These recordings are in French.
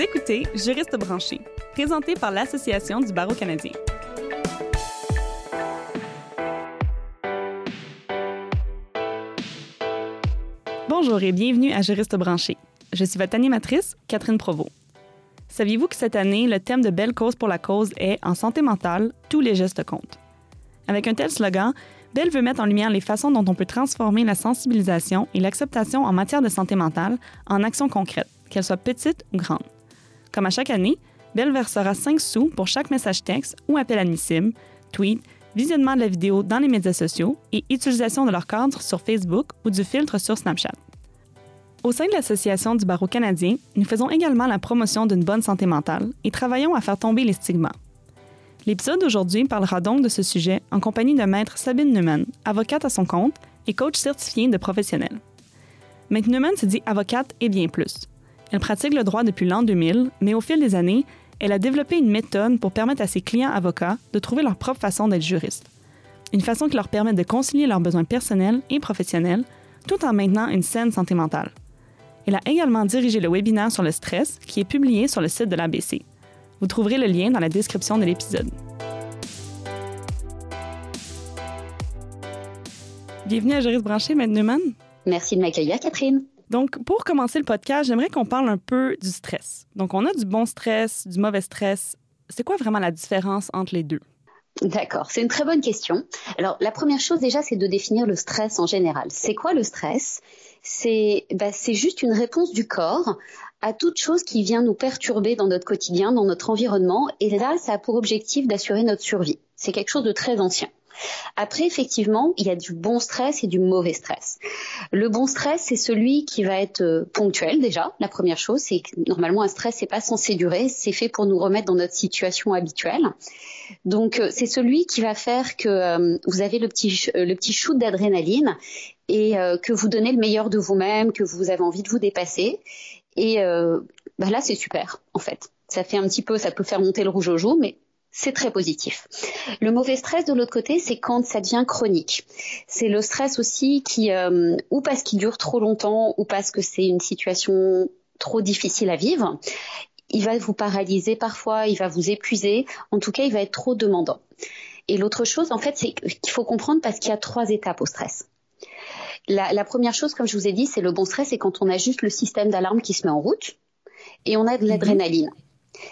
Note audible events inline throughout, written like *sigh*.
Écoutez Juriste branché, présenté par l'Association du barreau canadien. Bonjour et bienvenue à Juriste branché. Je suis votre animatrice, Catherine Provost. Saviez-vous que cette année, le thème de Belle cause pour la cause est En santé mentale, tous les gestes comptent. Avec un tel slogan, Belle veut mettre en lumière les façons dont on peut transformer la sensibilisation et l'acceptation en matière de santé mentale en actions concrètes, qu'elles soient petites ou grandes. Comme à chaque année, Belle versera 5 sous pour chaque message texte ou appel admissible, tweet, visionnement de la vidéo dans les médias sociaux et utilisation de leur cadre sur Facebook ou du filtre sur Snapchat. Au sein de l'Association du barreau canadien, nous faisons également la promotion d'une bonne santé mentale et travaillons à faire tomber les stigmas. L'épisode d'aujourd'hui parlera donc de ce sujet en compagnie de Maître Sabine Neumann, avocate à son compte et coach certifié de professionnels. Maître Neumann se dit avocate et bien plus. Elle pratique le droit depuis l'an 2000, mais au fil des années, elle a développé une méthode pour permettre à ses clients avocats de trouver leur propre façon d'être juriste. Une façon qui leur permet de concilier leurs besoins personnels et professionnels tout en maintenant une saine santé mentale. Elle a également dirigé le webinaire sur le stress qui est publié sur le site de l'ABC. Vous trouverez le lien dans la description de l'épisode. Bienvenue à Juriste Branché, Neumann. Merci de m'accueillir, Catherine. Donc, pour commencer le podcast, j'aimerais qu'on parle un peu du stress. Donc, on a du bon stress, du mauvais stress. C'est quoi vraiment la différence entre les deux? D'accord, c'est une très bonne question. Alors, la première chose déjà, c'est de définir le stress en général. C'est quoi le stress? C'est bah, juste une réponse du corps à toute chose qui vient nous perturber dans notre quotidien, dans notre environnement. Et là, ça a pour objectif d'assurer notre survie. C'est quelque chose de très ancien. Après, effectivement, il y a du bon stress et du mauvais stress. Le bon stress, c'est celui qui va être euh, ponctuel déjà. La première chose, c'est que normalement un stress, c'est pas censé durer, c'est fait pour nous remettre dans notre situation habituelle. Donc, euh, c'est celui qui va faire que euh, vous avez le petit le petit shoot d'adrénaline et que vous donnez le meilleur de vous-même, que vous avez envie de vous dépasser. Et bah là, c'est super en fait. Ça fait un petit peu, ça peut faire monter le rouge au jour, mais c'est très positif. Le mauvais stress de l'autre côté, c'est quand ça devient chronique. C'est le stress aussi qui, euh, ou parce qu'il dure trop longtemps, ou parce que c'est une situation trop difficile à vivre. Il va vous paralyser parfois, il va vous épuiser. En tout cas, il va être trop demandant. Et l'autre chose, en fait, c'est qu'il faut comprendre parce qu'il y a trois étapes au stress. La, la première chose, comme je vous ai dit, c'est le bon stress, c'est quand on a juste le système d'alarme qui se met en route et on a de mhm. l'adrénaline.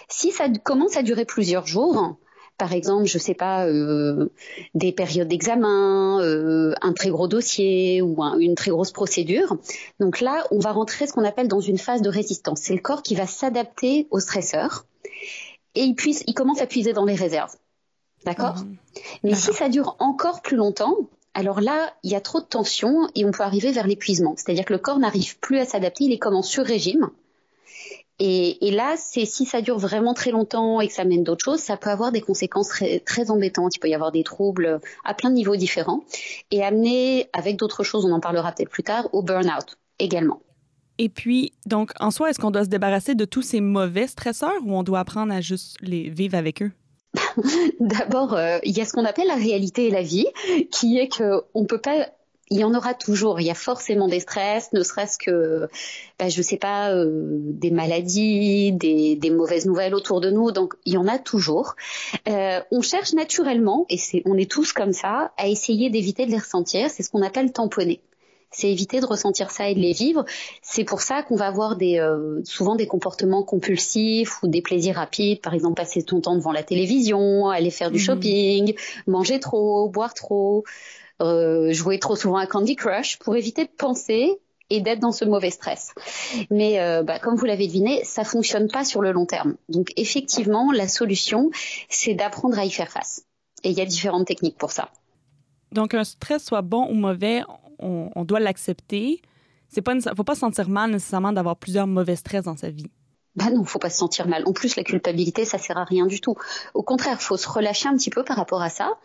Si ça commence à durer plusieurs jours, par exemple, je ne sais pas, euh, des périodes d'examen, euh, un très gros dossier ou une très grosse procédure. Donc là, on va rentrer ce qu'on appelle dans une phase de résistance. C'est le corps qui va s'adapter au stresseur et il commence à puiser dans les réserves. D'accord? Mmh. Mais si ça dure encore plus longtemps, alors là, il y a trop de tension et on peut arriver vers l'épuisement. C'est-à-dire que le corps n'arrive plus à s'adapter, il est comme en sur-régime. Et, là, c'est si ça dure vraiment très longtemps et que ça mène d'autres choses, ça peut avoir des conséquences très, très, embêtantes. Il peut y avoir des troubles à plein de niveaux différents et amener, avec d'autres choses, on en parlera peut-être plus tard, au burn-out également. Et puis, donc, en soi, est-ce qu'on doit se débarrasser de tous ces mauvais stresseurs ou on doit apprendre à juste les vivre avec eux? *laughs* D'abord, euh, il y a ce qu'on appelle la réalité et la vie, qui est qu'on ne peut pas il y en aura toujours. Il y a forcément des stress, ne serait-ce que, ben, je sais pas, euh, des maladies, des, des, mauvaises nouvelles autour de nous. Donc, il y en a toujours. Euh, on cherche naturellement, et c'est, on est tous comme ça, à essayer d'éviter de les ressentir. C'est ce qu'on appelle tamponner. C'est éviter de ressentir ça et de les vivre. C'est pour ça qu'on va avoir des, euh, souvent des comportements compulsifs ou des plaisirs rapides. Par exemple, passer son temps devant la télévision, aller faire du mmh. shopping, manger trop, boire trop. Euh, jouer trop souvent à Candy Crush pour éviter de penser et d'être dans ce mauvais stress. Mais euh, bah, comme vous l'avez deviné, ça fonctionne pas sur le long terme. Donc effectivement, la solution, c'est d'apprendre à y faire face. Et il y a différentes techniques pour ça. Donc un stress soit bon ou mauvais, on, on doit l'accepter. C'est pas, faut pas se sentir mal nécessairement d'avoir plusieurs mauvais stress dans sa vie. Bah non, faut pas se sentir mal. En plus, la culpabilité, ça sert à rien du tout. Au contraire, faut se relâcher un petit peu par rapport à ça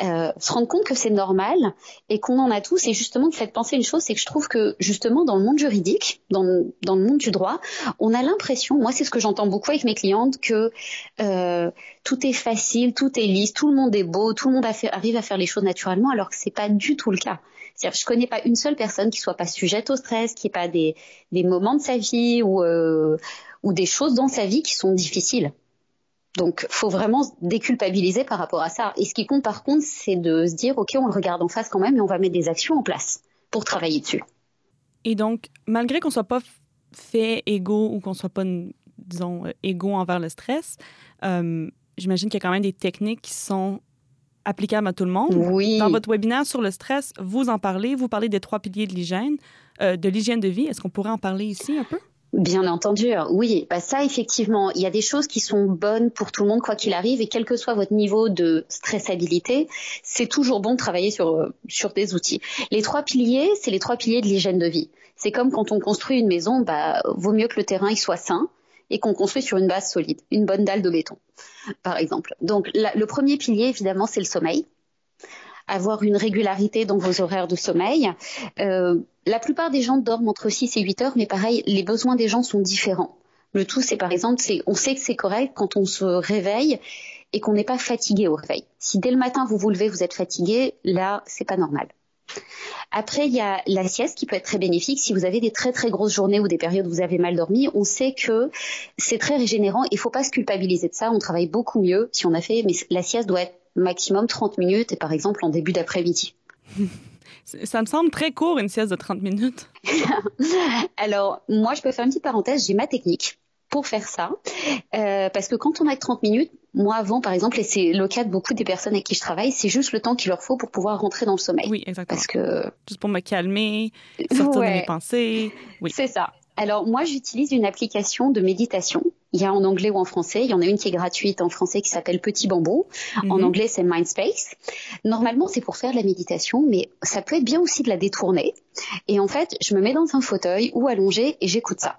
euh, se rendre compte que c'est normal et qu'on en a tous. Et justement, vous faites penser une chose, c'est que je trouve que justement dans le monde juridique, dans, dans le monde du droit, on a l'impression, moi c'est ce que j'entends beaucoup avec mes clientes, que euh, tout est facile, tout est lisse, tout le monde est beau, tout le monde arrive à faire les choses naturellement, alors que c'est pas du tout le cas. C'est-à-dire, je connais pas une seule personne qui soit pas sujette au stress, qui ait pas des, des moments de sa vie où euh, ou des choses dans sa vie qui sont difficiles. Donc, faut vraiment déculpabiliser par rapport à ça. Et ce qui compte par contre, c'est de se dire, ok, on le regarde en face quand même, et on va mettre des actions en place pour travailler dessus. Et donc, malgré qu'on soit pas fait égaux ou qu'on soit pas, disons, égaux envers le stress, euh, j'imagine qu'il y a quand même des techniques qui sont applicables à tout le monde. Oui. Dans votre webinaire sur le stress, vous en parlez, vous parlez des trois piliers de l'hygiène, euh, de l'hygiène de vie. Est-ce qu'on pourrait en parler ici un peu? Bien entendu, oui. Bah ça, effectivement, il y a des choses qui sont bonnes pour tout le monde, quoi qu'il arrive, et quel que soit votre niveau de stressabilité, c'est toujours bon de travailler sur, euh, sur des outils. Les trois piliers, c'est les trois piliers de l'hygiène de vie. C'est comme quand on construit une maison, bah, vaut mieux que le terrain il soit sain et qu'on construit sur une base solide, une bonne dalle de béton, par exemple. Donc, le premier pilier, évidemment, c'est le sommeil avoir une régularité dans vos horaires de sommeil. Euh, la plupart des gens dorment entre 6 et 8 heures, mais pareil, les besoins des gens sont différents. Le tout, c'est par exemple, c'est, on sait que c'est correct quand on se réveille et qu'on n'est pas fatigué au réveil. Si dès le matin vous vous levez, vous êtes fatigué, là, c'est pas normal. Après, il y a la sieste qui peut être très bénéfique. Si vous avez des très très grosses journées ou des périodes où vous avez mal dormi, on sait que c'est très régénérant. Il faut pas se culpabiliser de ça. On travaille beaucoup mieux si on a fait, mais la sieste doit être maximum 30 minutes et par exemple en début d'après-midi. Ça me semble très court, une sieste de 30 minutes. *laughs* Alors, moi, je peux faire une petite parenthèse, j'ai ma technique pour faire ça. Euh, parce que quand on a que 30 minutes, moi avant, par exemple, et c'est le cas de beaucoup des personnes avec qui je travaille, c'est juste le temps qu'il leur faut pour pouvoir rentrer dans le sommeil. Oui, exactement. Parce que... Juste pour me calmer, sortir de mes pensées. Oui. C'est ça. Alors moi, j'utilise une application de méditation. Il y a en anglais ou en français. Il y en a une qui est gratuite en français qui s'appelle Petit Bambou. En mhm. anglais, c'est Mindspace. Normalement, c'est pour faire de la méditation, mais ça peut être bien aussi de la détourner. Et en fait, je me mets dans un fauteuil ou allongé et j'écoute ça.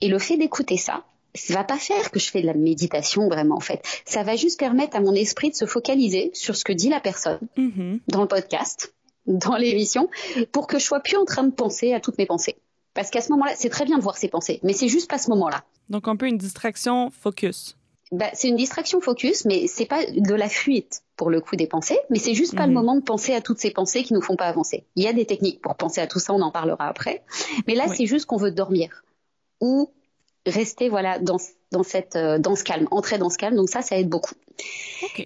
Et le fait d'écouter ça, ça va pas faire que je fais de la méditation vraiment en fait. Ça va juste permettre à mon esprit de se focaliser sur ce que dit la personne mhm. dans le podcast, dans l'émission, pour que je sois plus en train de penser à toutes mes pensées. Parce qu'à ce moment-là, c'est très bien de voir ses pensées, mais c'est juste pas ce moment-là. Donc un peu une distraction focus. Bah, c'est une distraction focus, mais c'est pas de la fuite pour le coup des pensées, mais c'est juste pas le mhm. moment de penser à toutes ces pensées qui nous font pas avancer. Il y a des techniques pour penser à tout ça, on en parlera après. Mais là, c'est juste qu'on veut dormir ou rester voilà dans dans cette euh, dans ce calme, entrer dans ce calme. Donc ça, ça aide beaucoup.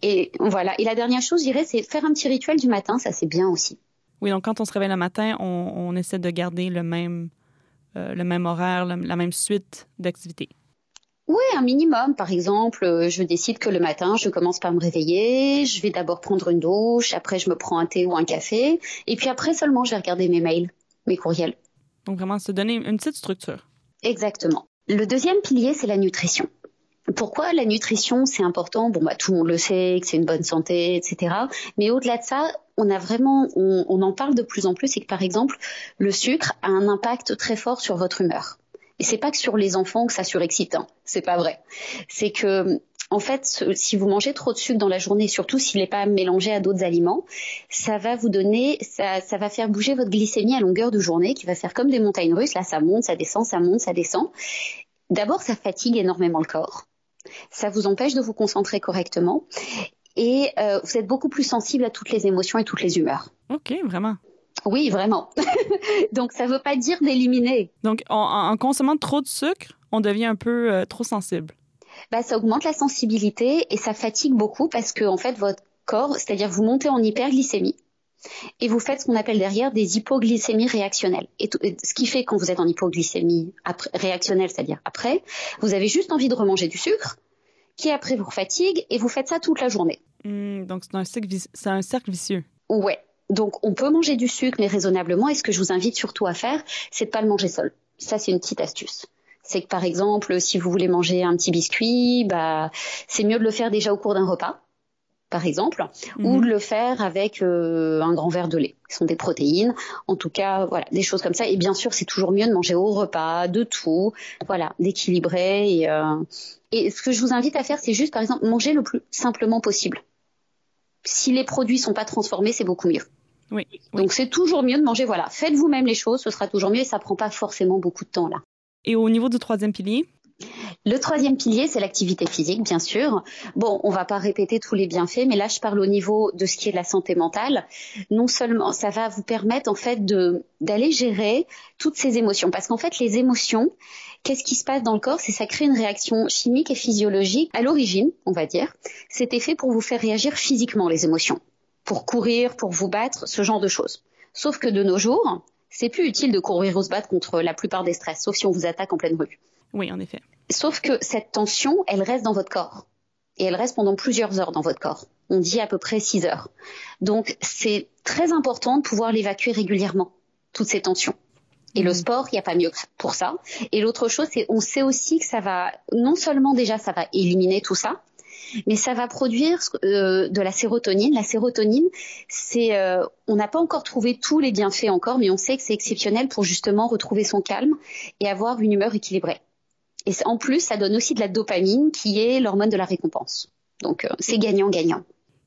Et voilà. Et la dernière chose, je dirais, c'est faire un petit rituel du matin. Ça, c'est bien aussi. Oui, donc quand on se réveille le matin, on, on essaie de garder le même euh, le même horaire, la, même suite d'activités? Oui, un minimum. Par exemple, euh, je décide que le matin, je commence par me réveiller, je vais d'abord prendre une douche, après je me prends un thé ou un café, et puis après seulement je vais regarder mes mails, mes courriels. Donc vraiment se donner une petite structure. Exactement. Le deuxième pilier, c'est la nutrition. Pourquoi la nutrition, c'est important? Bon, bah, tout le monde le sait, que c'est une bonne santé, etc. Mais au-delà de ça, on en parle de plus en plus, c'est que par exemple, le sucre a un impact très fort sur votre humeur. Et c'est pas que sur les enfants que ça surexcite, hein. c'est pas vrai. C'est que en fait, si vous mangez trop de sucre dans la journée, surtout s'il n'est pas mélangé à d'autres aliments, ça va vous donner, ça, va faire bouger votre glycémie à longueur de journée, qui va faire comme des montagnes russes. Là, ça monte, ça descend, ça monte, ça descend. D'abord, ça fatigue énormément le corps. Ça vous empêche de vous concentrer correctement et euh, vous êtes beaucoup plus sensible à toutes les émotions et toutes les humeurs. Ok, vraiment. Oui, vraiment. *laughs* Donc, ça ne veut pas dire d'éliminer. Donc, en, consommant trop de sucre, on devient un peu euh, trop sensible. Bah, ça augmente la sensibilité et ça fatigue beaucoup parce que, en fait, votre corps, c'est-à-dire vous montez en hyperglycémie et vous faites ce qu'on appelle derrière des hypoglycémies réactionnelles. Et ce qui fait quand vous êtes en hypoglycémie réactionnelle, c'est-à-dire après, vous avez juste envie de remanger du sucre, qui après vous fatigue et vous faites ça toute la journée. Hmm, donc c'est un, un, cercle vicieux. Ouais. Donc on peut manger du sucre mais raisonnablement et ce que je vous invite surtout à faire, c'est de pas le manger seul. Ça c'est une petite astuce. C'est que par exemple, si vous voulez manger un petit biscuit, bah c'est mieux de le faire déjà au cours d'un repas par exemple, ou mhm. de le faire avec euh, un grand verre de lait, qui sont des protéines. En tout cas, voilà, des choses comme ça. Et bien sûr, c'est toujours mieux de manger au repas, de tout, voilà, d'équilibrer. Et, euh, et ce que je vous invite à faire, c'est juste, par exemple, manger le plus simplement possible. Si les produits sont pas transformés, c'est beaucoup mieux. Oui, Donc c'est toujours mieux de manger, voilà, faites vous-même les choses, ce sera toujours mieux et ça prend pas forcément beaucoup de temps là. Et au niveau du troisième pilier? Le troisième pilier, c'est l'activité physique, bien sûr. Bon, on va pas répéter tous les bienfaits, mais là, je parle au niveau de ce qui est de la santé mentale. Non seulement, ça va vous permettre, en fait, d'aller gérer toutes ces émotions. Parce qu'en fait, les émotions, qu'est-ce qui se passe dans le corps? C'est ça crée une réaction chimique et physiologique. À l'origine, on va dire, c'était fait pour vous faire réagir physiquement les émotions, pour courir, pour vous battre, ce genre de choses. Sauf que de nos jours, c'est plus utile de courir ou se battre contre la plupart des stress, sauf si on vous attaque en pleine rue. Oui, en effet. Sauf que cette tension, elle reste dans votre corps. Et elle reste pendant plusieurs heures dans votre corps. On dit à peu près 6 heures. Donc c'est très important de pouvoir l'évacuer régulièrement, toutes ces tensions. Et le mmh. sport, il n'y a pas mieux pour ça. Et l'autre chose, c'est on sait aussi que ça va, non seulement déjà ça va éliminer tout ça, mais ça va produire euh, de la sérotonine. La sérotonine, c'est, euh, on n'a pas encore trouvé tous les bienfaits encore, mais on sait que c'est exceptionnel pour justement retrouver son calme et avoir une humeur équilibrée. Et en plus, ça donne aussi de la dopamine, qui est l'hormone de la récompense. Donc, euh, c'est gagnant-gagnant.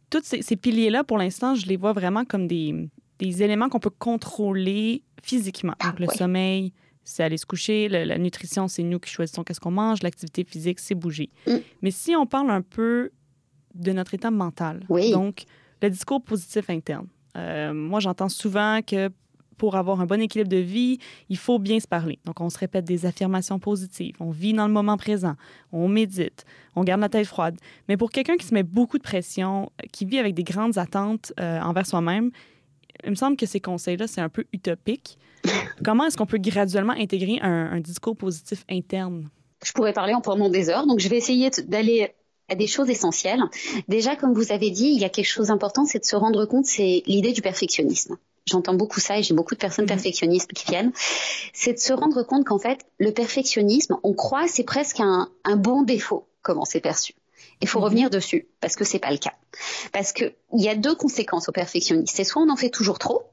Tous ces, piliers-là, pour l'instant, je les vois vraiment comme des, éléments qu'on peut contrôler physiquement. Donc, le sommeil, c'est aller se coucher. la nutrition, c'est nous qui choisissons qu'est-ce qu'on mange. L'activité physique, c'est bouger. Mm. Mais si on parle un peu de notre état mental, donc le discours positif interne. Euh, moi, j'entends souvent que pour avoir un bon équilibre de vie, il faut bien se parler. Donc, on se répète des affirmations positives, on vit dans le moment présent, on médite, on garde la tête froide. Mais pour quelqu'un qui se met beaucoup de pression, qui vit avec des grandes attentes euh, envers soi-même, il me semble que ces conseils-là, c'est un peu utopique. *laughs* Comment est-ce qu'on peut graduellement intégrer un, discours positif interne? Je pourrais parler en pendant des heures, donc je vais essayer d'aller à des choses essentielles. Déjà, comme vous avez dit, il y a quelque chose d'important, c'est de se rendre compte, c'est l'idée du perfectionnisme j'entends beaucoup ça et j'ai beaucoup de personnes mhm. perfectionnistes qui viennent, c'est de se rendre compte qu'en fait, le perfectionnisme, on croit c'est presque un, bon défaut, comment c'est perçu. Il faut mhm. revenir dessus parce que c'est pas le cas. Parce que il y a deux conséquences au perfectionnisme. C'est soit on en fait toujours trop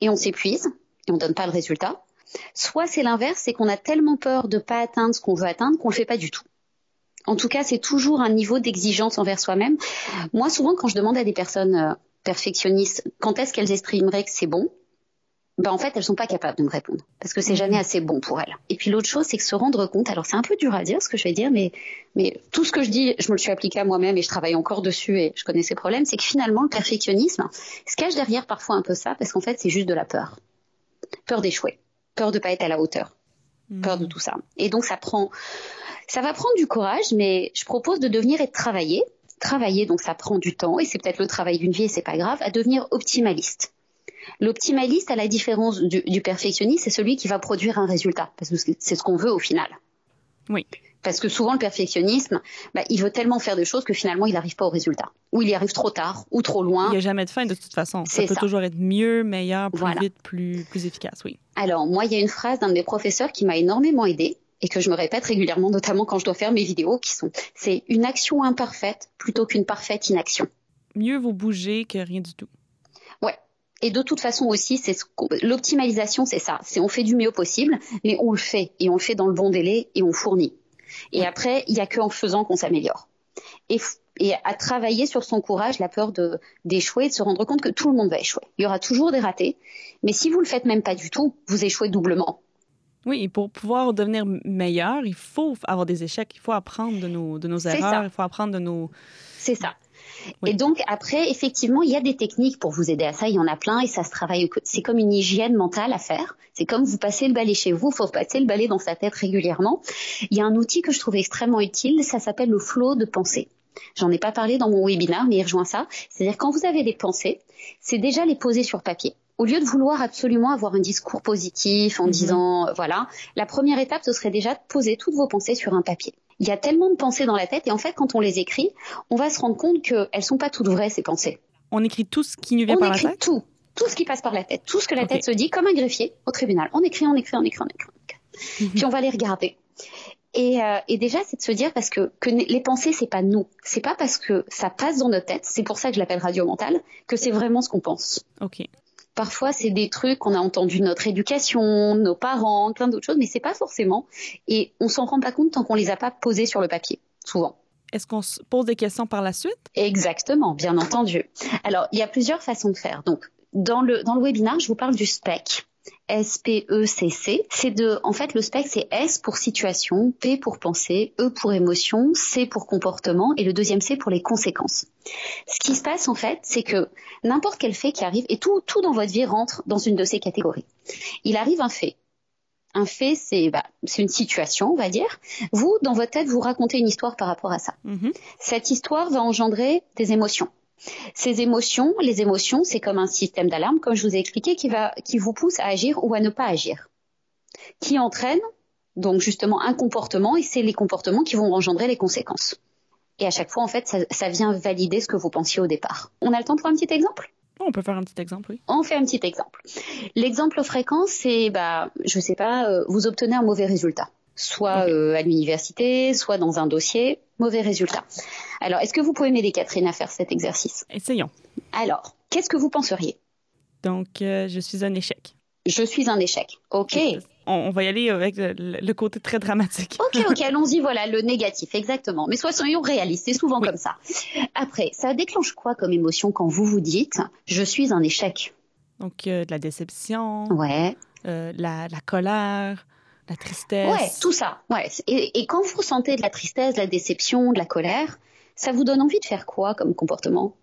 et on s'épuise et on donne pas le résultat, soit c'est l'inverse, c'est qu'on a tellement peur de pas atteindre ce qu'on veut atteindre qu'on le fait pas du tout. En tout cas, c'est toujours un niveau d'exigence envers soi-même. Moi, souvent, quand je demande à des personnes euh, perfectionnistes, quand est-ce qu'elles estimeraient que c'est bon? Ben en fait, elles sont pas capables de me répondre parce que c'est mhm. jamais assez bon pour elles. Et puis l'autre chose, c'est que se rendre compte. Alors c'est un peu dur à dire ce que je vais dire, mais mais tout ce que je dis, je me le suis appliqué à moi-même et je travaille encore dessus et je connais ces problèmes. C'est que finalement, le perfectionnisme se cache derrière parfois un peu ça parce qu'en fait, c'est juste de la peur, peur d'échouer, peur de pas être à la hauteur, peur de tout ça. Et donc ça prend, ça va prendre du courage, mais je propose de devenir et de travailler travailler, donc ça prend du temps, et c'est peut-être le travail d'une vie, et c'est pas grave, à devenir optimaliste. L'optimaliste, à la différence du, perfectionniste, c'est celui qui va produire un résultat, parce que c'est ce qu'on veut au final. Oui. Parce que souvent, le perfectionnisme, bah, il veut tellement faire de choses que finalement, il n'arrive pas au résultat. Ou il y arrive trop tard, ou trop loin. Il n'y a jamais de fin, de toute façon. Ça peut toujours être mieux, meilleur, plus vite, plus, plus efficace, oui. Alors, moi, il y a une phrase d'un de mes professeurs qui m'a énormément aidée et que je me répète régulièrement, notamment quand je dois faire mes vidéos, qui sont c'est une action imparfaite plutôt qu'une parfaite inaction. Mieux vous bouger que rien du tout. Ouais. Et de toute façon aussi, c'est l'optimalisation, c'est ça. C'est on fait du mieux possible, mais on le fait et on le fait dans le bon délai et on fournit. Et après, il y a qu'en faisant qu'on s'améliore. Et, et, à travailler sur son courage, la peur de d'échouer, de se rendre compte que tout le monde va échouer. Il y aura toujours des ratés, mais si vous le faites même pas du tout, vous échouez doublement. Oui, et pour pouvoir devenir meilleur, il faut avoir des échecs, il faut apprendre de nos, de nos erreurs, il faut apprendre de nos... C'est ça. Et donc après, effectivement, il y a des techniques pour vous aider à ça. Il y en a plein et ça se travaille. C'est comme une hygiène mentale à faire. C'est comme vous passez le balai chez vous. Il faut passer le balai dans sa tête régulièrement. Il y a un outil que je trouve extrêmement utile. Ça s'appelle le flow de pensée. J'en ai pas parlé dans mon webinaire, mais il rejoint ça. C'est-à-dire quand vous avez des pensées, c'est déjà les poser sur papier au lieu de vouloir absolument avoir un discours positif en mhm. disant euh, voilà, la première étape ce serait déjà de poser toutes vos pensées sur un papier. Il y a tellement de pensées dans la tête et en fait quand on les écrit, on va se rendre compte qu'elles sont pas toutes vraies ces pensées. On écrit tout ce qui nous vient par la tête. On écrit tout, tout ce qui passe par la tête, tout ce que la tête se dit comme un greffier au tribunal. On écrit, on écrit, on écrit, on écrit. Mhm. Puis on va les regarder. Et, euh, et, déjà, c'est de se dire parce que, que les pensées, c'est pas nous. C'est pas parce que ça passe dans notre tête. C'est pour ça que je l'appelle radio mentale que c'est vraiment ce qu'on pense. Ok. Parfois, c'est des trucs qu'on a entendu de notre éducation, nos parents, plein d'autres choses, mais c'est pas forcément. Et on s'en rend pas compte tant qu'on les a pas posés sur le papier, souvent. Est-ce qu'on se pose des questions par la suite? Exactement, bien entendu. Alors, il y a plusieurs façons de faire. Donc, dans le, dans le webinaire, je vous parle du SPEC. S-P-E-C-C. C'est de, en fait, le spec, c'est S pour situation, P pour pensée, E pour émotion, C pour comportement et le deuxième C pour les conséquences. Ce qui se passe, en fait, c'est que n'importe quel fait qui arrive, et tout, tout dans votre vie rentre dans une de ces catégories. Il arrive un fait. Un fait, c'est bah, c'est une situation, on va dire. Vous, dans votre tête, vous racontez une histoire par rapport à ça. Mhm. Cette histoire va engendrer des émotions. Ces émotions, les émotions, c'est comme un système d'alarme, comme je vous ai expliqué, qui va, qui vous pousse à agir ou à ne pas agir, qui entraîne donc justement un comportement, et c'est les comportements qui vont engendrer les conséquences. Et à chaque fois, en fait, ça, ça vient valider ce que vous pensiez au départ. On a le temps pour un petit exemple? On peut faire un petit exemple, oui. On fait un petit exemple. L'exemple fréquent, c'est, bah, je sais pas, euh, vous obtenez un mauvais résultat, soit euh, à l'université, soit dans un dossier, mauvais résultat. Alors, est-ce que vous pouvez m'aider, Catherine, à faire cet exercice? Essayons. Alors, qu'est-ce que vous penseriez? Donc, euh, je suis un échec. Je suis un échec. Ok. On, on va y aller avec le, le côté très dramatique. Ok, ok, *laughs* allons-y, voilà, le négatif, exactement. Mais soyons réalistes, c'est souvent Oui. comme ça. Après, ça déclenche quoi comme émotion quand vous vous dites « je suis un échec? Donc, euh, de la déception, » Ouais, euh, la, la colère, la tristesse. ouais, tout ça. Ouais. Et, et quand vous ressentez de la tristesse, de la déception, de la colère, ça vous donne envie de faire quoi comme comportement?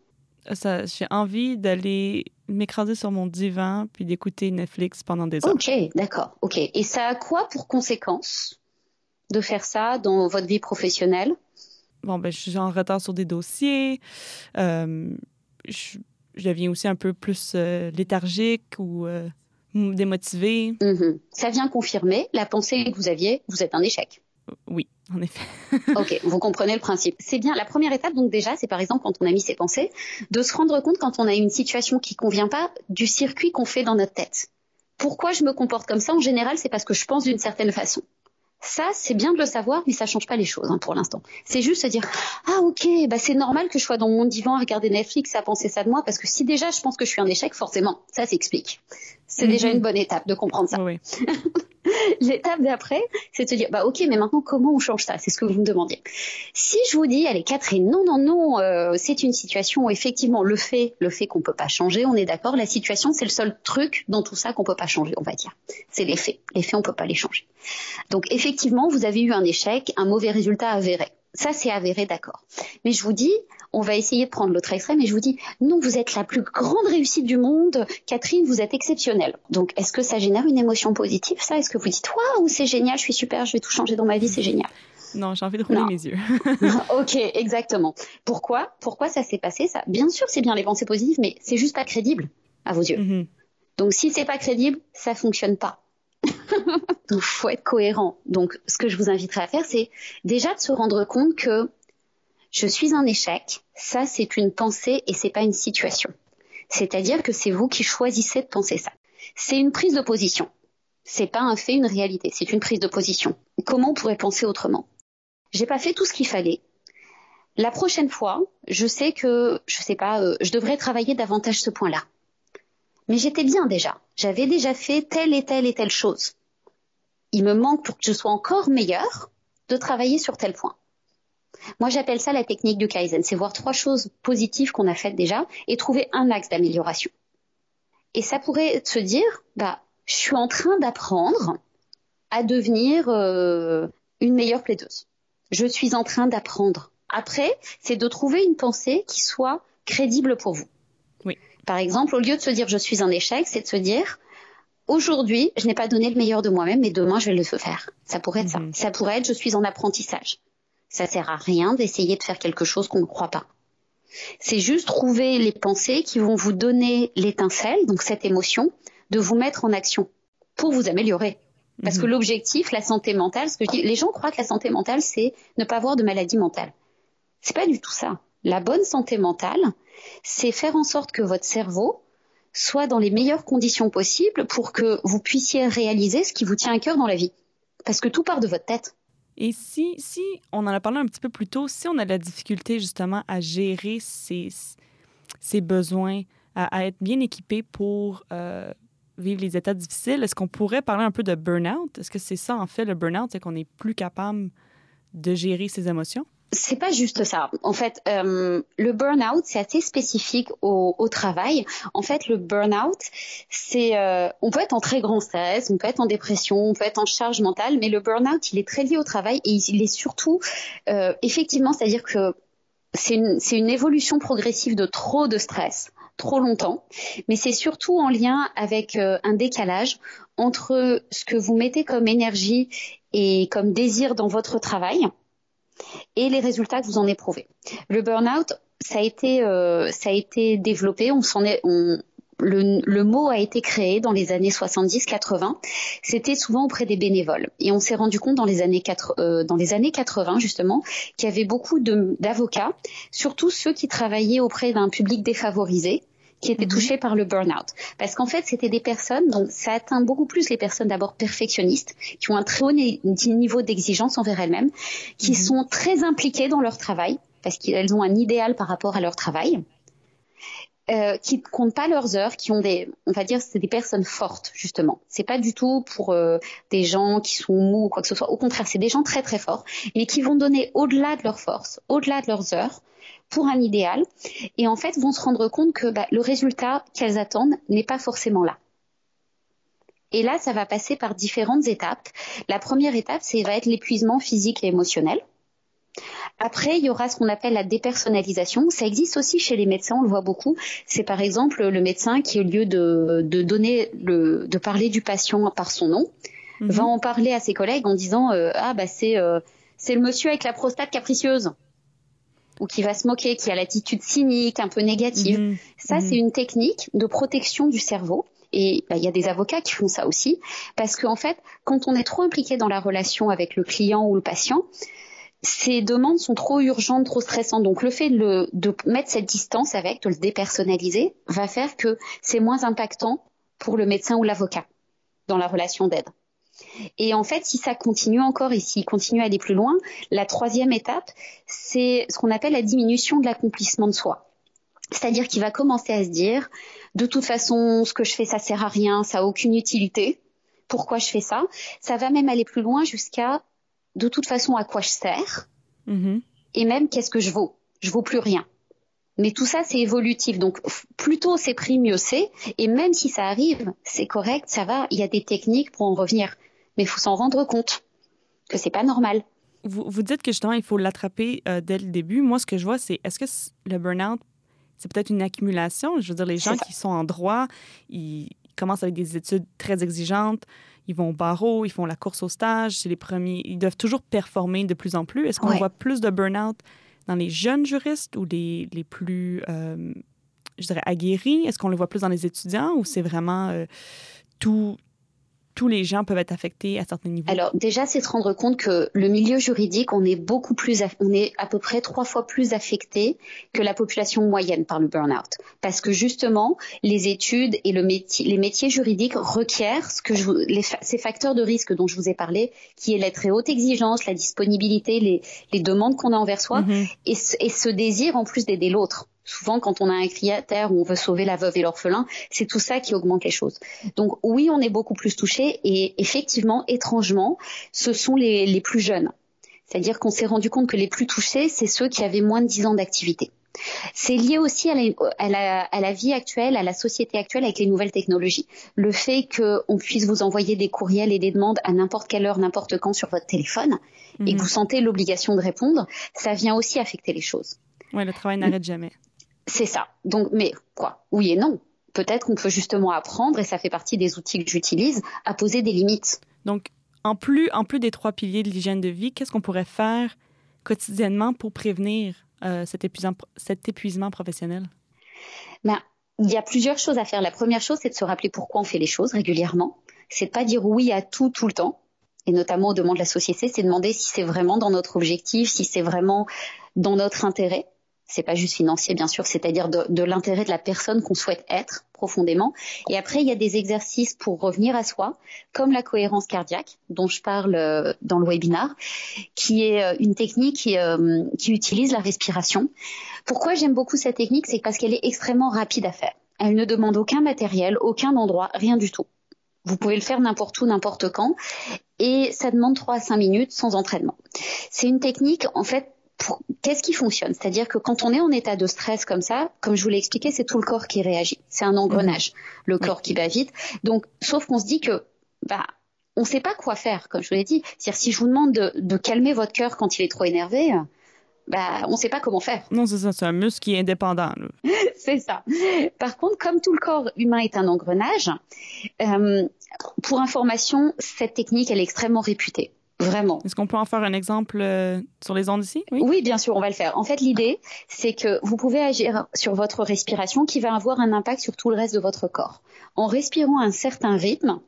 Ça, j'ai envie d'aller m'écraser sur mon divan puis d'écouter Netflix pendant des heures. Ok, d'accord, ok. Et ça a quoi pour conséquence de faire ça dans votre vie professionnelle? Bon, ben, je suis en retard sur des dossiers. Euh, je, je deviens aussi un peu plus euh, léthargique ou euh, démotivée. Mhm. Ça vient confirmer la pensée que vous aviez, vous êtes un échec. Oui, en effet. *laughs* Ok, vous comprenez le principe. C'est bien. La première étape, donc déjà, c'est par exemple quand on a mis ses pensées, de se rendre compte quand on a une situation qui convient pas du circuit qu'on fait dans notre tête. Pourquoi je me comporte comme ça? En général, c'est parce que je pense d'une certaine façon. Ça, c'est bien de le savoir, mais ça change pas les choses hein, pour l'instant. C'est juste se dire ah ok, bah c'est normal que je sois dans mon divan à regarder Netflix à penser ça de moi parce que si déjà je pense que je suis un échec, forcément, ça s'explique. C'est déjà Mhm. une bonne étape de comprendre ça. Oui. *laughs* L'étape d'après, c'est de se dire, bah ok, mais maintenant comment on change ça? C'est ce que vous me demandiez. Si je vous dis, allez Catherine, non, non, non, euh, c'est une situation où effectivement le fait, le fait qu'on peut pas changer, on est d'accord. La situation, c'est le seul truc dans tout ça qu'on peut pas changer, on va dire. C'est les faits. Les faits, on peut pas les changer. Donc effectivement, vous avez eu un échec, un mauvais résultat avéré. Ça, c'est avéré, d'accord. Mais je vous dis, on va essayer de prendre l'autre extrême et je vous dis, non, vous êtes la plus grande réussite du monde. Catherine, vous êtes exceptionnelle. Donc, est-ce que ça génère une émotion positive, ça? Est-ce que vous dites, waouh, c'est génial, je suis super, je vais tout changer dans ma vie, c'est génial? Non, j'ai envie de rouler Non. mes yeux. *laughs* Ok, exactement. Pourquoi? Pourquoi ça s'est passé? Ça Bien sûr, c'est bien les pensées positives, mais c'est juste pas crédible à vos yeux. Mhm. Donc si c'est pas crédible, ça fonctionne pas. *laughs* Donc faut être cohérent. Donc ce que je vous inviterai à faire, c'est déjà de se rendre compte que je suis un échec. Ça c'est une pensée et c'est pas une situation. C'est-à-dire que c'est vous qui choisissez de penser ça. C'est une prise de position. C'est pas un fait, une réalité. C'est une prise de position. Comment on pourrait penser autrement? J'ai pas fait tout ce qu'il fallait. La prochaine fois, je sais que, je sais pas, euh, je devrais travailler davantage ce point-là. Mais j'étais bien déjà. J'avais déjà fait telle et telle et telle chose. Il me manque pour que je sois encore meilleure de travailler sur tel point. Moi, j'appelle ça la technique du Kaizen. C'est voir trois choses positives qu'on a faites déjà et trouver un axe d'amélioration. Et ça pourrait se dire, bah, je suis en train d'apprendre à devenir euh, une meilleure plaideuse. Je suis en train d'apprendre. Après, c'est de trouver une pensée qui soit crédible pour vous. Par exemple, au lieu de se dire je suis un échec, c'est de se dire aujourd'hui, je n'ai pas donné le meilleur de moi-même, mais demain, je vais le faire. Ça pourrait être Mhm. ça. Ça pourrait être je suis en apprentissage. Ça sert à rien d'essayer de faire quelque chose qu'on ne croit pas. C'est juste trouver les pensées qui vont vous donner l'étincelle, donc cette émotion, de vous mettre en action pour vous améliorer. Parce que Mhm. l'objectif, la santé mentale, ce que je dis, les gens croient que la santé mentale, c'est ne pas avoir de maladie mentale. C'est pas du tout ça. La bonne santé mentale, c'est faire en sorte que votre cerveau soit dans les meilleures conditions possibles pour que vous puissiez réaliser ce qui vous tient à cœur dans la vie. Parce que tout part de votre tête. Et si, si, on en a parlé un petit peu plus tôt, si on a de la difficulté justement à gérer ses, besoins, à, à être bien équipé pour euh, vivre les états difficiles, est-ce qu'on pourrait parler un peu de burn-out? Est-ce que c'est ça, en fait, le burn-out, c'est qu'on n'est plus capable de gérer ses émotions? C'est pas juste ça. En fait, euh, le burn-out, c'est assez spécifique au, au travail. En fait, le burn-out, c'est, euh, on peut être en très grand stress, on peut être en dépression, on peut être en charge mentale, mais le burn-out, il est très lié au travail et il est surtout, euh, effectivement, c'est-à-dire que c'est une, une évolution progressive de trop de stress, trop longtemps, mais c'est surtout en lien avec euh, un décalage entre ce que vous mettez comme énergie et comme désir dans votre travail et les résultats que vous en éprouvez. Le burn-out, ça a été, euh, ça a été développé, on s'en est, le, mot a été créé dans les années 70-80. C'était souvent auprès des bénévoles. Et on s'est rendu compte dans les années, 4, euh, dans les années 80, justement, qu'il y avait beaucoup d'avocats, surtout ceux qui travaillaient auprès d'un public défavorisé, qui étaient mhm. touchés par le burn-out. Parce qu'en fait, c'était des personnes, donc ça atteint beaucoup plus les personnes d'abord perfectionnistes, qui ont un très haut niveau d'exigence envers elles-mêmes, qui mhm. sont très impliquées dans leur travail, parce qu'elles ont un idéal par rapport à leur travail euh, qui ne comptent pas leurs heures, qui ont des, on va dire, c'est des personnes fortes justement. C'est pas du tout pour euh, des gens qui sont mous ou quoi que ce soit. Au contraire, c'est des gens très très forts, mais qui vont donner au-delà de leurs forces, au-delà de leurs heures, pour un idéal, et en fait vont se rendre compte que bah, le résultat qu'elles attendent n'est pas forcément là. Et là, ça va passer par différentes étapes. La première étape, c'est va être l'épuisement physique et émotionnel. Après, il y aura ce qu'on appelle la dépersonnalisation. Ça existe aussi chez les médecins, on le voit beaucoup. C'est par exemple le médecin qui, au lieu de, donner le, de parler du patient par son nom, mhm. va en parler à ses collègues en disant euh, ah bah c'est euh, c'est le monsieur avec la prostate capricieuse ou qui va se moquer, qui a l'attitude cynique, un peu négative. Mhm. Ça, c'est mhm. une technique de protection du cerveau. Et bah, il y a des avocats qui font ça aussi, parce qu'en fait, quand on est trop impliqué dans la relation avec le client ou le patient, ces demandes sont trop urgentes, trop stressantes. Donc le fait de, mettre cette distance avec, de le dépersonnaliser, va faire que c'est moins impactant pour le médecin ou l'avocat dans la relation d'aide. Et en fait, si ça continue encore et s'il continue à aller plus loin, la troisième étape, c'est ce qu'on appelle la diminution de l'accomplissement de soi. C'est-à-dire qu'il va commencer à se dire, de toute façon, ce que je fais, ça sert à rien, ça a aucune utilité. Pourquoi je fais ça? Ça va même aller plus loin jusqu'à de toute façon à quoi je sers mm-hmm. et même qu'est-ce que je vaux? Je vaux plus rien. Mais tout ça, c'est évolutif. Donc, plus tôt c'est pris, mieux c'est. Et même si ça arrive, c'est correct, ça va. Il y a des techniques pour en revenir. Mais il faut s'en rendre compte que c'est pas normal. Vous, vous, dites que justement, il faut l'attraper euh, dès le début. Moi, ce que je vois, c'est est-ce que le burn-out, c'est peut-être une accumulation? Je veux dire, les gens qui sont en droit, ils commencent avec des études très exigeantes ils vont au barreau, ils font la course au stage, c'est les premiers. Ils doivent toujours performer de plus en plus. Est-ce qu'on voit plus de burn-out dans les jeunes juristes ou les, les plus, euh, je dirais, aguerris? Est-ce qu'on le voit plus dans les étudiants ou c'est vraiment euh, tout, tous les gens peuvent être affectés à certains niveaux? Alors déjà, c'est se rendre compte que le milieu juridique, on est beaucoup plus, on est à peu près trois fois plus affecté que la population moyenne par le burn-out, parce que justement, les études et le métier, les métiers juridiques requièrent ce que je, ces facteurs de risque dont je vous ai parlé, qui est la très haute exigence, la disponibilité, les, les demandes qu'on a envers soi, mm-hmm. et, et ce désir en plus d'aider l'autre. Souvent, quand on a un cri à terre où on veut sauver la veuve et l'orphelin, c'est tout ça qui augmente les choses. Donc oui, on est beaucoup plus touché et effectivement, étrangement, ce sont les, plus jeunes. C'est-à-dire qu'on s'est rendu compte que les plus touchés, c'est ceux qui avaient moins de 10 ans d'activité. C'est lié aussi à la, à la, vie actuelle, à la société actuelle avec les nouvelles technologies. Le fait qu'on puisse vous envoyer des courriels et des demandes à n'importe quelle heure, n'importe quand sur votre téléphone, et que mhm. vous sentez l'obligation de répondre, ça vient aussi affecter les choses. Oui, le travail n'arrête jamais. C'est ça. Donc, mais quoi? Oui et non. Peut-être qu'on peut justement apprendre, et ça fait partie des outils que j'utilise, à poser des limites. Donc, en plus, en plus des trois piliers de l'hygiène de vie, qu'est-ce qu'on pourrait faire quotidiennement pour prévenir euh, cet, épuisement, cet épuisement professionnel? Ben, il y a plusieurs choses à faire. La première chose, c'est de se rappeler pourquoi on fait les choses régulièrement. C'est de pas dire oui à tout tout le temps. Et notamment aux demandes de la société, c'est demander si c'est vraiment dans notre objectif, si c'est vraiment dans notre intérêt c'est pas juste financier bien sûr, c'est-à-dire de, l'intérêt de la personne qu'on souhaite être profondément. Et après, il y a des exercices pour revenir à soi, comme la cohérence cardiaque, dont je parle euh, dans le webinar, qui est euh, une technique qui, euh, qui utilise la respiration. Pourquoi j'aime beaucoup cette technique? C'est parce qu'elle est extrêmement rapide à faire. Elle ne demande aucun matériel, aucun endroit, rien du tout. Vous pouvez le faire n'importe où, n'importe quand, et ça demande 3 à 5 minutes sans entraînement. C'est une technique, en fait, qu'est-ce qui fonctionne? C'est-à-dire que quand on est en état de stress comme ça, comme je vous l'ai expliqué, c'est tout le corps qui réagit. C'est un engrenage, mhm. le corps qui bat vite. Donc, sauf qu'on se dit que, bah, on ne sait pas quoi faire, comme je vous l'ai dit. C'est-à-dire, si je vous demande de, calmer votre cœur quand il est trop énervé, bah, on ne sait pas comment faire. Non, c'est ça, c'est un muscle qui est indépendant. *laughs* c'est ça. Par contre, comme tout le corps humain est un engrenage, euh, pour information, cette technique, elle est extrêmement réputée. Vraiment. Est-ce qu'on peut en faire un exemple euh, sur les ondes ici? Oui? oui, bien sûr, on va le faire. En fait, l'idée, c'est que vous pouvez agir sur votre respiration qui va avoir un impact sur tout le reste de votre corps. En respirant un certain rythme,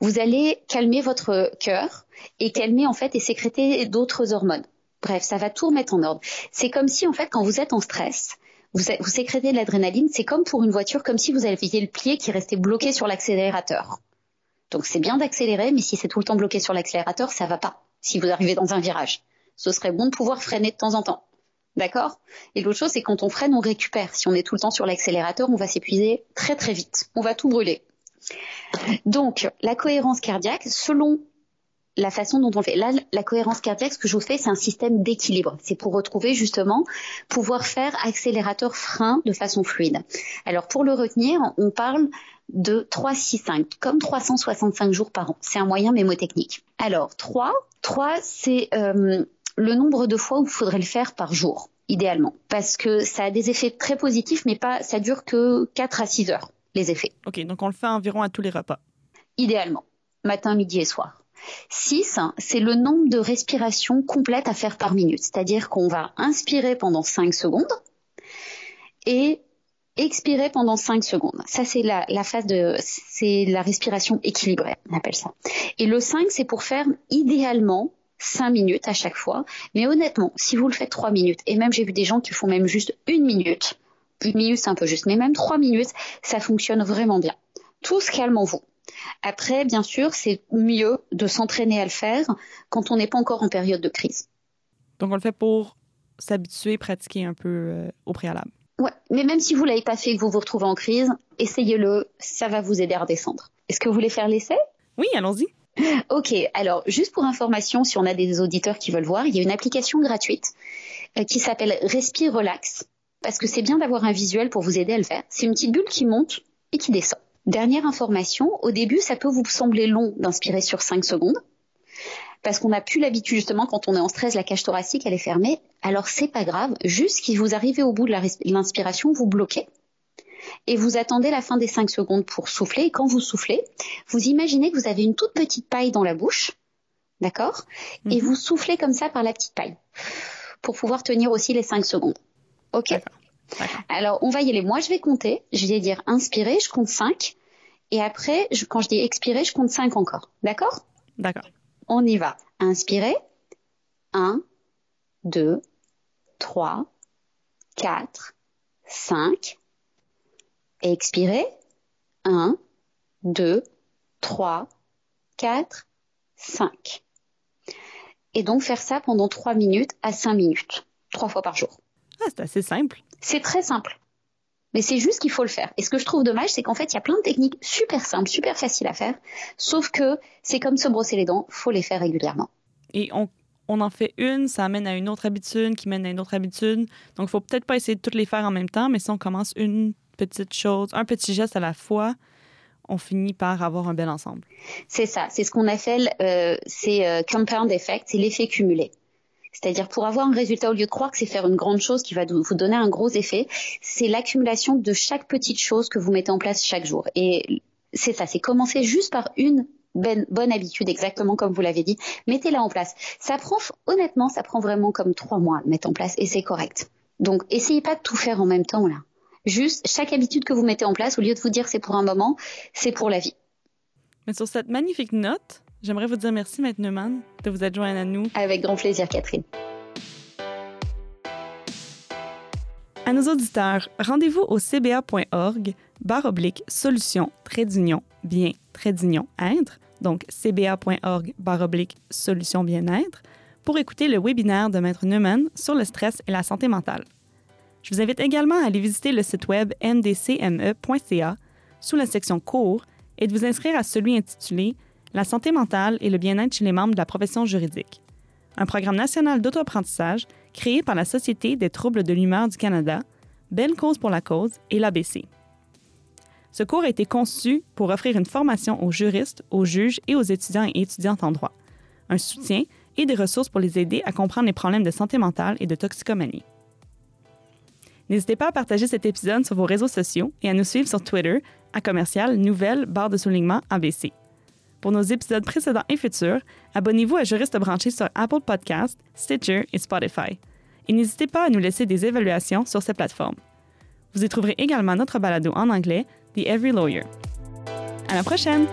vous allez calmer votre cœur et calmer en fait et sécréter d'autres hormones. Bref, ça va tout remettre en ordre. C'est comme si, en fait, quand vous êtes en stress, vous, vous sécrétez de l'adrénaline, c'est comme pour une voiture, comme si vous aviez le pied qui restait bloqué sur l'accélérateur. Donc c'est bien d'accélérer, mais si c'est tout le temps bloqué sur l'accélérateur, ça va pas. Si vous arrivez dans un virage, ce serait bon de pouvoir freiner de temps en temps. D'accord? Et l'autre chose, c'est quand on freine, on récupère. Si on est tout le temps sur l'accélérateur, on va s'épuiser très très vite. On va tout brûler. Donc, la cohérence cardiaque, selon la façon dont on fait. Là, la cohérence cardiaque, ce que je vous fais, c'est un système d'équilibre. C'est pour retrouver justement pouvoir faire accélérateur-frein de façon fluide. Alors pour le retenir, on parle de 3, 6, 5, comme 365 jours par an. C'est un moyen mémotechnique. Alors 3, 3 c'est euh, le nombre de fois où il faudrait le faire par jour, idéalement. Parce que ça a des effets très positifs, mais pas, ça dure que 4 à 6 heures, les effets. OK, donc on le fait environ à tous les repas. Idéalement, matin, midi et soir. 6, c'est le nombre de respirations complètes à faire par minute. C'est-à-dire qu'on va inspirer pendant 5 secondes et expirer pendant 5 secondes. Ça, c'est la, phase de, c'est la respiration équilibrée, on appelle ça. Et le 5, c'est pour faire idéalement 5 minutes à chaque fois. Mais honnêtement, si vous le faites 3 minutes, et même j'ai vu des gens qui font même juste une minute, une minute c'est un peu juste, mais même 3 minutes, ça fonctionne vraiment bien. Tout se calme en vous. Après, bien sûr, c'est mieux de s'entraîner à le faire quand on n'est pas encore en période de crise. Donc, on le fait pour s'habituer, pratiquer un peu euh, au préalable. Ouais, mais même si vous l'avez pas fait et que vous vous retrouvez en crise, essayez-le, ça va vous aider à redescendre. Est-ce que vous voulez faire l'essai? Oui, allons-y. *laughs* Ok, alors juste pour information, si on a des auditeurs qui veulent voir, il y a une application gratuite euh, qui s'appelle Respire Relax, parce que c'est bien d'avoir un visuel pour vous aider à le faire. C'est une petite bulle qui monte et qui descend. Dernière information, au début, ça peut vous sembler long d'inspirer sur 5 secondes, parce qu'on n'a plus l'habitude justement quand on est en stress, la cage thoracique elle est fermée. Alors c'est pas grave, juste si vous arrivez au bout de l'inspiration, vous bloquez et vous attendez la fin des 5 secondes pour souffler. Et quand vous soufflez, vous imaginez que vous avez une toute petite paille dans la bouche, d'accord? Et mhm. vous soufflez comme ça par la petite paille pour pouvoir tenir aussi les 5 secondes. Ok? Alors, on va y aller. Moi, je vais compter. Je vais dire inspirer, je compte 5. Et après, quand je dis expirer, je compte 5 encore. D'accord? D'accord. On y va. Inspirer. 1, 2, 3, 4, 5. Expirer. 1, 2, 3, 4, 5. Et donc faire ça pendant 3 minutes à 5 minutes, 3 fois par jour. Ah, c'est assez simple. C'est très simple. Mais c'est juste qu'il faut le faire. Et ce que je trouve dommage, c'est qu'en fait, il y a plein de techniques super simples, super faciles à faire. Sauf que c'est comme se brosser les dents, faut les faire régulièrement. Et on, en fait une, ça amène à une autre habitude, qui mène à une autre habitude. Donc, il faut peut-être pas essayer de toutes les faire en même temps, mais si on commence une petite chose, un petit geste à la fois, on finit par avoir un bel ensemble. C'est ça. C'est ce qu'on appelle, euh, c'est euh, compound effect, c'est l'effet cumulé. C'est-à-dire pour avoir un résultat, au lieu de croire que c'est faire une grande chose qui va vous donner un gros effet, c'est l'accumulation de chaque petite chose que vous mettez en place chaque jour. Et c'est ça, c'est commencer juste par une bonne, bonne habitude, exactement comme vous l'avez dit. Mettez-la en place. Ça prend, honnêtement, ça prend vraiment comme trois mois à mettre en place et c'est correct. Donc, essayez pas de tout faire en même temps, là. Juste, chaque habitude que vous mettez en place, au lieu de vous dire c'est pour un moment, c'est pour la vie. Mais sur cette magnifique note, J'aimerais vous dire merci, Maître Neumann, de vous être joint à nous. Avec grand plaisir, Catherine. À nos auditeurs, rendez-vous au cba.org, barre oblique, solution, trait d'union, bien, trait d'union, être, donc cba.org, barre oblique, solution bien-être, pour écouter le webinaire de Maître Neumann sur le stress et la santé mentale. Je vous invite également à aller visiter le site web ndcme.ca sous la section cours et de vous inscrire à celui intitulé la santé mentale et le bien-être chez les membres de la profession juridique, un programme national d'auto-apprentissage créé par la Société des troubles de l'humeur du Canada, Belle Cause pour la cause et l'ABC. Ce cours a été conçu pour offrir une formation aux juristes, aux juges et aux étudiants et étudiantes en droit, un soutien et des ressources pour les aider à comprendre les problèmes de santé mentale et de toxicomanie. N'hésitez pas à partager cet épisode sur vos réseaux sociaux et à nous suivre sur Twitter à commercial nouvelle barre de soulignement ABC. Pour nos épisodes précédents et futurs, abonnez-vous à Juriste branché sur Apple Podcasts, Stitcher et Spotify. Et n'hésitez pas à nous laisser des évaluations sur ces plateformes. Vous y trouverez également notre balado en anglais, The Every Lawyer. À la prochaine!